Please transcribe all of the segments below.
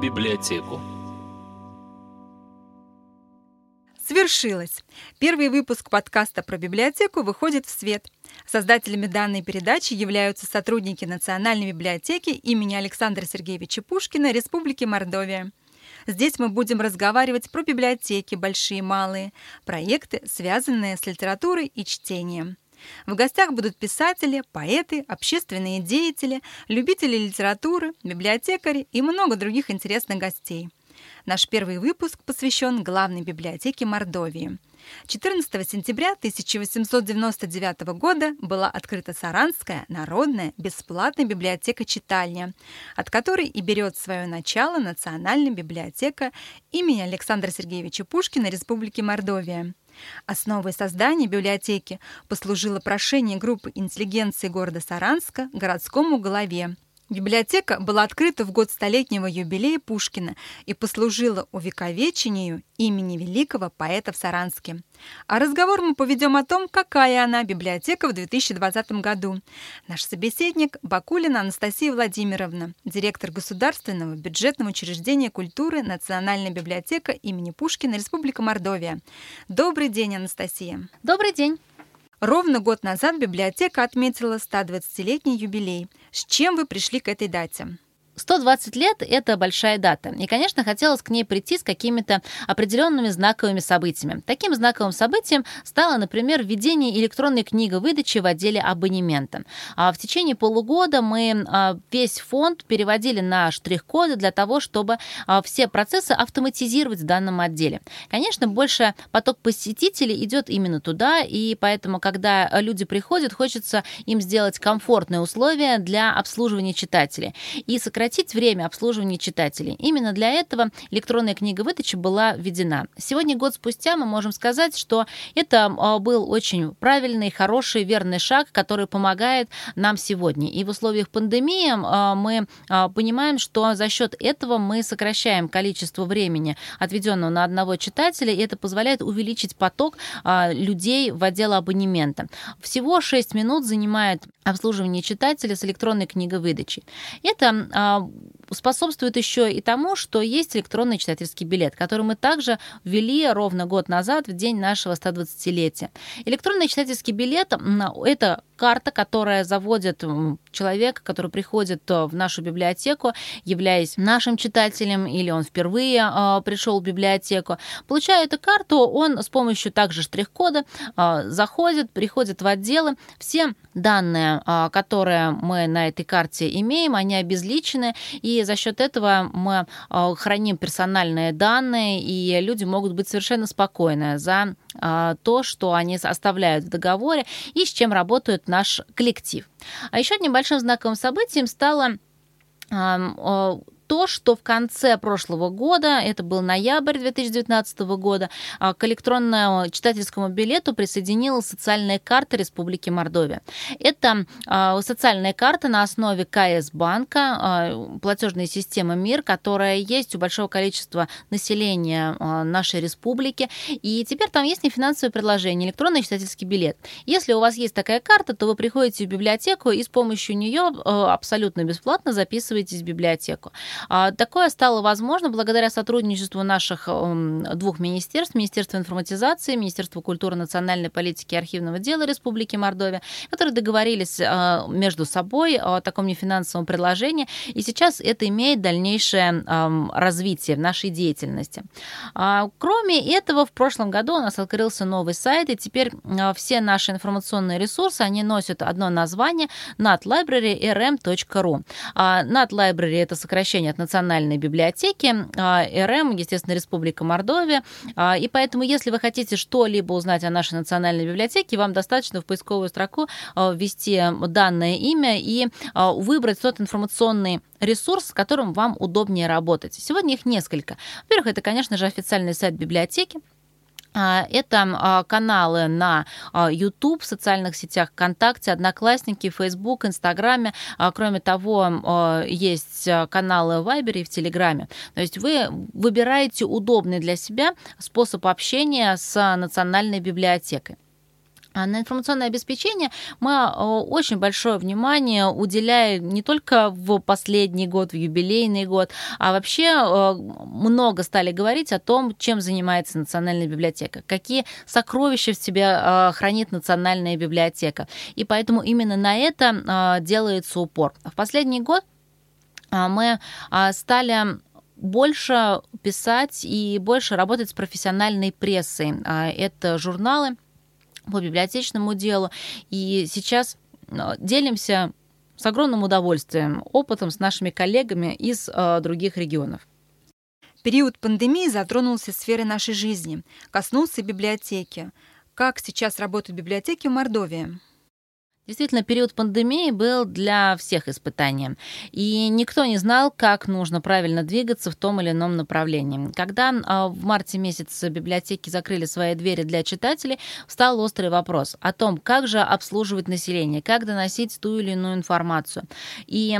библиотеку. Свершилось! Первый выпуск подкаста про библиотеку выходит в свет. Создателями данной передачи являются сотрудники Национальной библиотеки имени Александра Сергеевича Пушкина Республики Мордовия. Здесь мы будем разговаривать про библиотеки, большие и малые, проекты, связанные с литературой и чтением. В гостях будут писатели, поэты, общественные деятели, любители литературы, библиотекари и много других интересных гостей. Наш первый выпуск посвящен главной библиотеке Мордовии. 14 сентября 1899 года была открыта Саранская народная бесплатная библиотека-читальня, от которой и берет свое начало Национальная библиотека имени Александра Сергеевича Пушкина Республики Мордовия. Основой создания библиотеки послужило прошение группы интеллигенции города Саранска городскому главе Библиотека была открыта в год столетнего юбилея Пушкина и послужила увековечению имени великого поэта в Саранске. А разговор мы поведем о том, какая она библиотека в 2020 году. Наш собеседник – Бакулина Анастасия Владимировна, директор Государственного бюджетного учреждения культуры Национальная библиотека имени Пушкина, Республика Мордовия. Добрый день, Анастасия. Добрый день. Ровно год назад библиотека отметила 120-летний юбилей. С чем вы пришли к этой дате? 120 лет – это большая дата. И, конечно, хотелось к ней прийти с какими-то определенными знаковыми событиями. Таким знаковым событием стало, например, введение электронной книговыдачи в отделе абонемента. А в течение полугода мы а, весь фонд переводили на штрих-коды для того, чтобы а, все процессы автоматизировать в данном отделе. Конечно, больше поток посетителей идет именно туда, и поэтому, когда люди приходят, хочется им сделать комфортные условия для обслуживания читателей и сократить сократить время обслуживания читателей. Именно для этого электронная книга выдачи была введена. Сегодня, год спустя, мы можем сказать, что это а, был очень правильный, хороший, верный шаг, который помогает нам сегодня. И в условиях пандемии а, мы а, понимаем, что за счет этого мы сокращаем количество времени, отведенного на одного читателя, и это позволяет увеличить поток людей в отдел абонемента. Всего 6 минут занимает обслуживание читателя с электронной книговыдачей. Это um, способствует еще и тому, что есть электронный читательский билет, который мы также ввели ровно год назад, в день нашего 120-летия. Электронный читательский билет – это карта, которая заводит человека, который приходит э, в нашу библиотеку, являясь нашим читателем, или он впервые э, пришел в библиотеку. Получая эту карту, он с помощью также штрих-кода э, заходит, приходит в отделы. Все данные, которые мы на этой карте имеем, они обезличены, и за счет этого мы храним персональные данные, и люди могут быть совершенно спокойны за то, что они оставляют в договоре и с чем работают наш коллектив. А еще одним большим знаковым событием стало то, что в конце прошлого года, это был ноябрь 2019 года, а, к электронному читательскому билету присоединилась социальная карта Республики Мордовия. Это а, социальная карта на основе КС банка, а, платежной системы МИР, которая есть у большого количества населения нашей республики. И теперь там есть нефинансовое предложение, электронный читательский билет. Если у вас есть такая карта, то вы приходите в библиотеку и с помощью нее абсолютно бесплатно записываетесь в библиотеку. А, такое стало возможно благодаря сотрудничеству наших эм, двух министерств, Министерства информатизации, Министерства культуры, национальной политики и архивного дела Республики Мордовия, которые договорились э, между собой о таком нефинансовом предложении, и сейчас это имеет дальнейшее эм, развитие в нашей деятельности. А, кроме этого, в прошлом году у нас открылся новый сайт, и теперь э, все наши информационные ресурсы, они носят одно название natlibrary.rm.ru. NatLibrary — это сокращение от Национальной библиотеки, а, РМ, естественно, Республика Мордовия. А, и поэтому, если вы хотите что-либо узнать о нашей Национальной библиотеке, вам достаточно в поисковую строку а, ввести данное имя и выбрать тот информационный ресурс, с которым вам удобнее работать. Сегодня их несколько. Во-первых, это, конечно же, официальный сайт библиотеки, это а, каналы на а, YouTube, в социальных сетях ВКонтакте, Одноклассники, Facebook, Инстаграме. Кроме того, есть каналы в Вайбере и в Телеграме. То есть вы выбираете удобный для себя способ общения с национальной библиотекой. А на информационное обеспечение мы э, очень большое внимание уделяем не только в последний год, в юбилейный год, а вообще э, много стали говорить о том, чем занимается Национальная библиотека, какие сокровища в себе хранит Национальная библиотека. И поэтому именно на это делается упор. В последний год мы стали больше писать и больше работать с профессиональной прессой. Это журналы, по библиотечному делу. И сейчас э, делимся с огромным удовольствием опытом с нашими коллегами из э, других регионов. Период пандемии затронул все сферы нашей жизни, коснулся библиотеки. Как сейчас работают библиотеки в Мордовии? Действительно, период пандемии был для всех испытанием, и никто не знал, как нужно правильно двигаться в том или ином направлении. Когда а, в марте месяце библиотеки закрыли свои двери для читателей, встал острый вопрос о том, как же обслуживать население, как доносить ту или иную информацию. И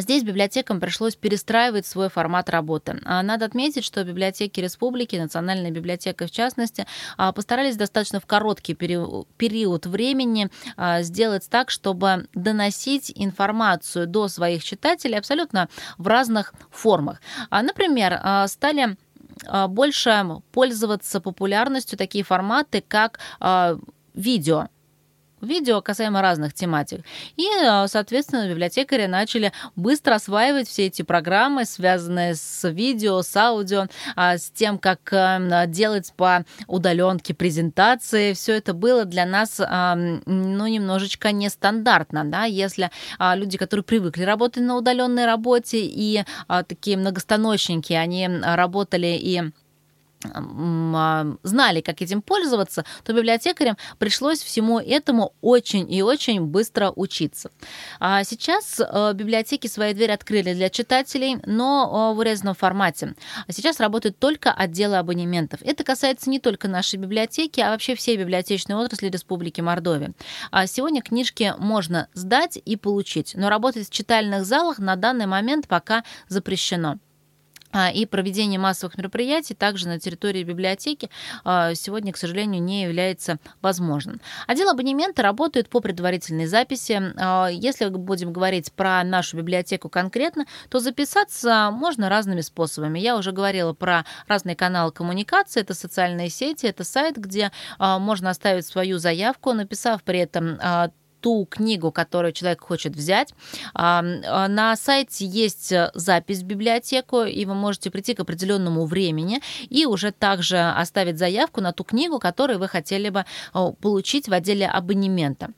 здесь библиотекам пришлось перестраивать свой формат работы. А надо отметить, что библиотеки республики, Национальная библиотека в частности, а, постарались достаточно в короткий период времени сделать так, чтобы доносить информацию до своих читателей абсолютно в разных формах. Например, стали больше пользоваться популярностью такие форматы, как видео видео касаемо разных тематик. И, э, соответственно, библиотекари начали быстро осваивать все эти программы, связанные с видео, с аудио, а, с тем, как э, делать по удаленке презентации. Все это было для нас, ну, немножечко нестандартно, да, если а, люди, которые привыкли работать на удаленной работе и а, такие многостаночники, они работали и а, знали, как этим пользоваться, то библиотекарям пришлось всему этому очень и очень быстро учиться. А сейчас э, библиотеки свои двери открыли для читателей, но э, в урезанном формате. А сейчас работают только отделы абонементов. Это касается не только нашей библиотеки, а вообще всей библиотечной отрасли Республики Мордовия. Сегодня книжки можно сдать и получить, но работать в читальных залах на данный момент пока запрещено. А, и проведение массовых мероприятий также на территории библиотеки а, сегодня, к сожалению, не является возможным. Отдел абонемента работает по предварительной записи. А, если будем говорить про нашу библиотеку конкретно, то записаться можно разными способами. Я уже говорила про разные каналы коммуникации. Это социальные сети, это сайт, где можно оставить свою заявку, написав при этом ту книгу, которую человек хочет взять. А, на сайте есть запись в библиотеку, и вы можете прийти к определенному времени и уже также оставить заявку на ту книгу, которую вы хотели бы получить в отделе абонемента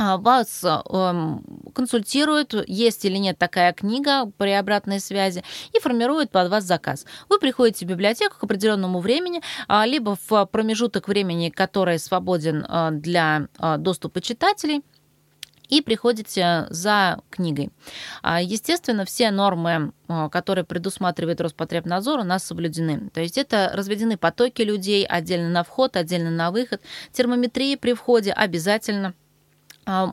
вас эм, консультируют, есть или нет такая книга при обратной связи, и формируют под вас заказ. Вы приходите в библиотеку к определенному времени, а, либо в промежуток времени, который свободен э, для э, доступа читателей, и приходите за книгой. А, естественно, все нормы, э, которые предусматривает Роспотребнадзор, у нас соблюдены. То есть это разведены потоки людей отдельно на вход, отдельно на выход. Термометрия при входе обязательно – а,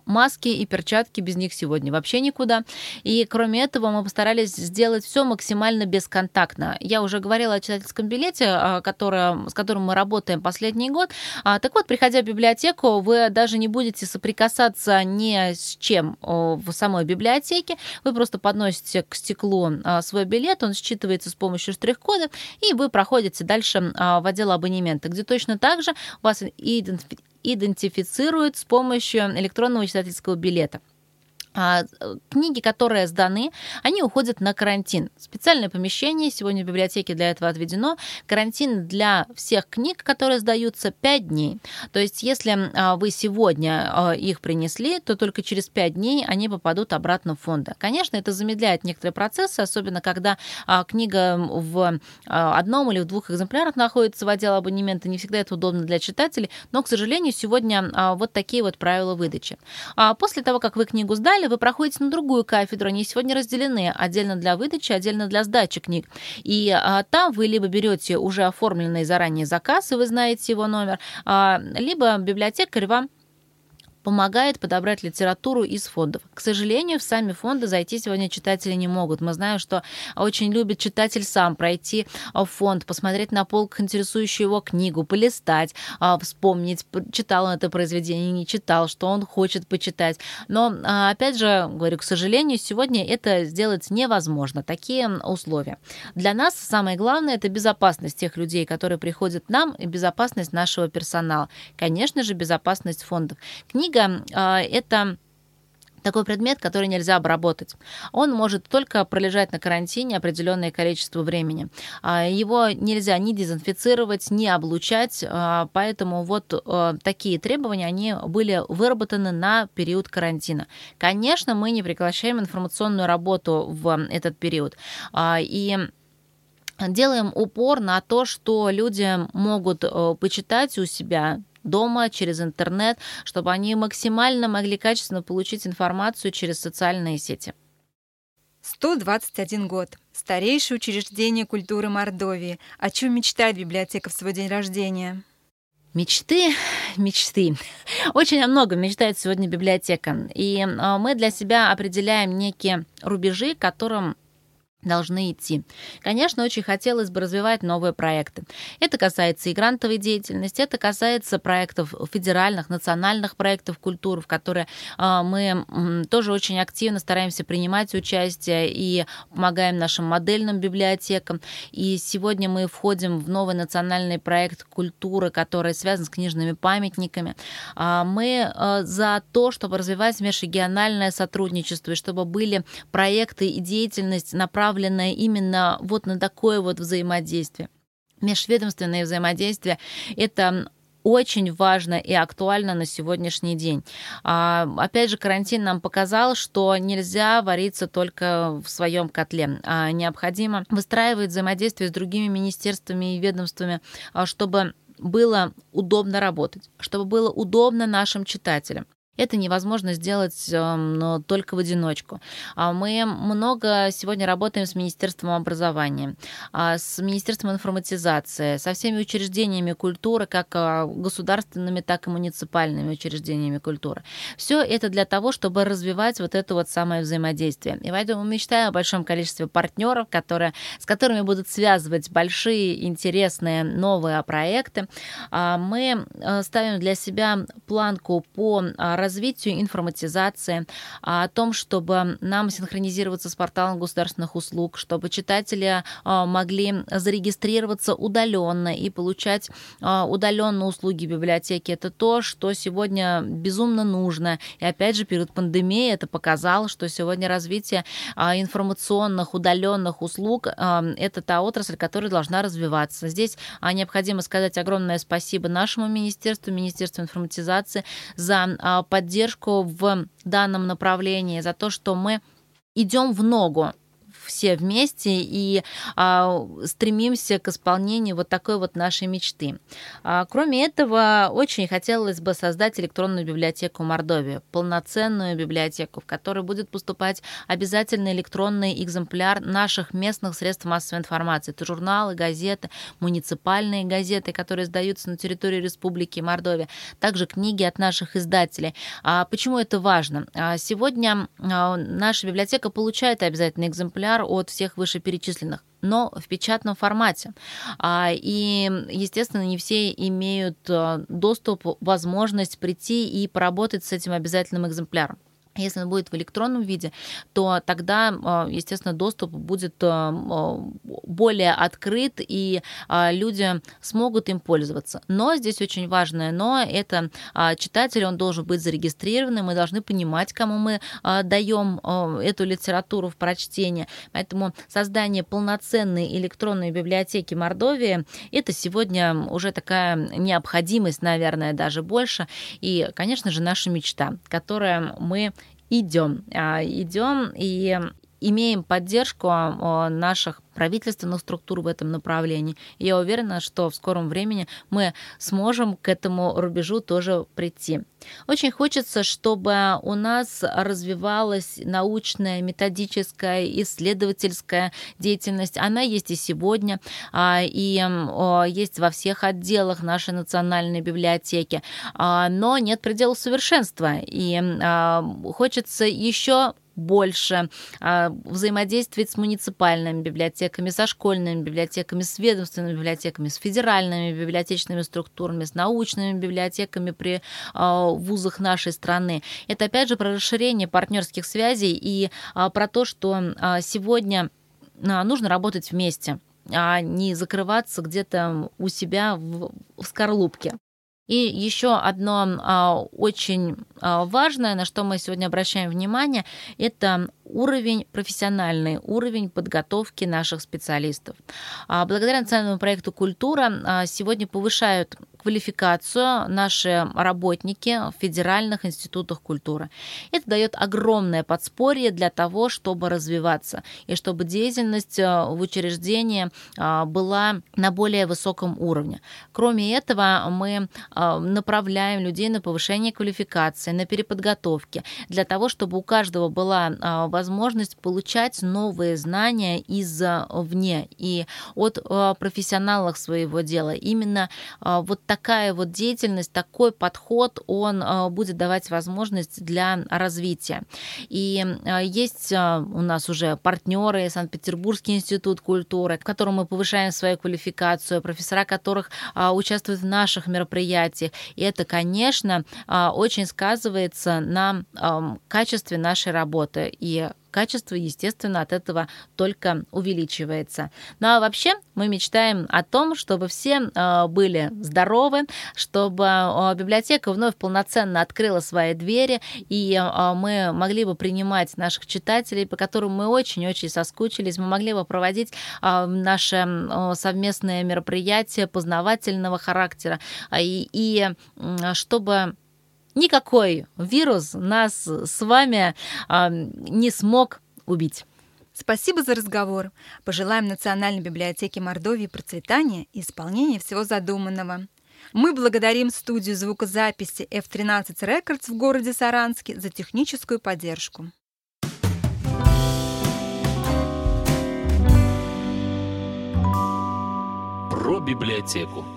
маски и перчатки без них сегодня вообще никуда. И кроме этого мы постарались сделать все максимально бесконтактно. Я уже говорила о читательском билете, а, которое, с которым мы работаем последний год. А, так вот, приходя в библиотеку, вы даже не будете соприкасаться ни с чем в самой библиотеке. Вы просто подносите к стеклу свой билет, он считывается с помощью штрих-кода, и вы проходите дальше в отдел абонемента, где точно так же вас с помощью электронного читательского билета. А, книги, которые сданы, они уходят на карантин. Специальное помещение сегодня в библиотеке для этого отведено. Карантин для всех книг, которые сдаются, 5 дней. То есть, если а, вы сегодня а, их принесли, то только через 5 дней они попадут обратно в фонды. Конечно, это замедляет некоторые процессы, особенно когда книга в одном или в двух экземплярах находится в отделе абонемента. Не всегда это удобно для читателей, но, к сожалению, сегодня вот такие вот правила выдачи. После того, как вы книгу сдали, вы проходите на другую кафедру. Они сегодня разделены отдельно для выдачи, отдельно для сдачи книг. И а, там вы либо берете уже оформленный заранее заказ, и вы знаете его номер, а, либо библиотекарь вам помогает подобрать литературу из фондов. К сожалению, в сами фонды зайти сегодня читатели не могут. Мы знаем, что очень любит читатель сам пройти в фонд, посмотреть на полках интересующую его книгу, полистать, а, вспомнить, читал он это произведение, не читал, что он хочет почитать. Но, а, опять же, говорю, к сожалению, сегодня это сделать невозможно. Такие условия. Для нас самое главное – это безопасность тех людей, которые приходят к нам, и безопасность нашего персонала. Конечно же, безопасность фондов. Книга а, это такой предмет, который нельзя обработать. Он может только пролежать на карантине определенное количество времени. А, его нельзя ни дезинфицировать, ни облучать, а, поэтому вот такие требования, они были выработаны на период карантина. Конечно, мы не прекращаем информационную работу в этот период. И делаем упор на то, что люди могут э, почитать у себя дома, через интернет, чтобы они максимально могли качественно получить информацию через социальные сети. 121 год. Старейшее учреждение культуры Мордовии. О чем мечтает библиотека в свой день рождения? Мечты, мечты. Очень о многом мечтает сегодня библиотека. И э, мы для себя определяем некие рубежи, которым должны идти. Конечно, очень хотелось бы развивать новые проекты. Это касается и грантовой деятельности, это касается проектов федеральных, национальных проектов культуры, в которые а, мы тоже очень активно стараемся принимать участие и помогаем нашим модельным библиотекам. И сегодня мы входим в новый национальный проект культуры, который связан с книжными памятниками. А, мы а, за то, чтобы развивать межрегиональное сотрудничество, и чтобы были проекты и деятельность направленные направленная именно вот на такое вот взаимодействие. Межведомственное взаимодействие — это очень важно и актуально на сегодняшний день. А, опять же, карантин нам показал, что нельзя вариться только в своем котле. А необходимо выстраивать взаимодействие с другими министерствами и ведомствами, а, чтобы было удобно работать, чтобы было удобно нашим читателям. Это невозможно сделать но только в одиночку. А мы много сегодня работаем с Министерством образования, а, с Министерством информатизации, со всеми учреждениями культуры, как а, государственными, так и муниципальными учреждениями культуры. Все это для того, чтобы развивать вот это вот самое взаимодействие. И поэтому мы мечтаем о большом количестве партнеров, которые, с которыми будут связывать большие, интересные, новые проекты. Мы ставим для себя планку по развитию развитию информатизации, а, о том, чтобы нам синхронизироваться с порталом государственных услуг, чтобы читатели а, могли зарегистрироваться удаленно и получать а, удаленно услуги библиотеки. Это то, что сегодня безумно нужно. И опять же, период пандемии это показало, что сегодня развитие информационных удаленных услуг – это та отрасль, которая должна развиваться. Здесь необходимо сказать огромное спасибо нашему министерству, Министерству информатизации за поддержку в данном направлении, за то, что мы идем в ногу все вместе и а, стремимся к исполнению вот такой вот нашей мечты. А, кроме этого, очень хотелось бы создать электронную библиотеку Мордовии, полноценную библиотеку, в которой будет поступать обязательно электронный экземпляр наших местных средств массовой информации. Это журналы, газеты, муниципальные газеты, которые сдаются на территории Республики Мордовия, также книги от наших издателей. А почему это важно? А, сегодня а, наша библиотека получает обязательный экземпляр экземпляр от всех вышеперечисленных но в печатном формате. А, и, естественно, не все имеют э, доступ, возможность прийти и поработать с этим обязательным экземпляром. Если он будет в электронном виде, то тогда, а, естественно, доступ будет а, а, более открыт, и люди смогут им пользоваться. Но здесь очень важное но – это читатель, он должен быть зарегистрированным, мы должны понимать, кому мы даем эту литературу в прочтение. Поэтому создание полноценной электронной библиотеки Мордовии – это сегодня уже такая необходимость, наверное, даже больше. И, конечно же, наша мечта, которая мы идем. А, идем и имеем поддержку наших правительственных структур в этом направлении. И я уверена, что в скором времени мы сможем к этому рубежу тоже прийти. Очень хочется, чтобы у нас развивалась научная, методическая, исследовательская деятельность. Она есть и сегодня, а, и есть во всех отделах нашей национальной библиотеки. А, но нет предела совершенства. И а, хочется еще больше, а, взаимодействовать с муниципальными библиотеками, со школьными библиотеками, с ведомственными библиотеками, с федеральными библиотечными структурами, с научными библиотеками при а, вузах нашей страны. Это опять же про расширение партнерских связей и а, про то, что сегодня нужно работать вместе а не закрываться где-то у себя в, в скорлупке. И еще одно а, очень а, важное, на что мы сегодня обращаем внимание, это уровень, профессиональный уровень подготовки наших специалистов. А, благодаря национальному проекту «Культура» а, сегодня повышают квалификацию наши работники в федеральных институтах культуры. Это дает огромное подспорье для того, чтобы развиваться и чтобы деятельность э, в учреждении была на более высоком уровне. Кроме этого, мы направляем людей на повышение квалификации, на переподготовки, для того, чтобы у каждого была возможность получать новые знания извне и от профессионалов своего дела. Именно вот такая вот деятельность, такой подход, он будет давать возможность для развития. И есть у нас уже партнеры, Санкт-Петербургский институт культуры, в котором мы повышаем свою квалификацию, профессора которых участвуют в наших мероприятиях. И это, конечно, очень сказывается на качестве нашей работы. И качество, естественно, от этого только увеличивается. Ну а вообще мы мечтаем о том, чтобы все а, были здоровы, чтобы а, библиотека вновь полноценно открыла свои двери, и а, мы могли бы принимать наших читателей, по которым мы очень-очень соскучились, мы могли бы проводить наши совместные мероприятия познавательного характера, и, и чтобы никакой вирус нас с вами э, не смог убить. Спасибо за разговор. Пожелаем Национальной библиотеке Мордовии процветания и исполнения всего задуманного. Мы благодарим студию звукозаписи F13 Records в городе Саранске за техническую поддержку. Про библиотеку.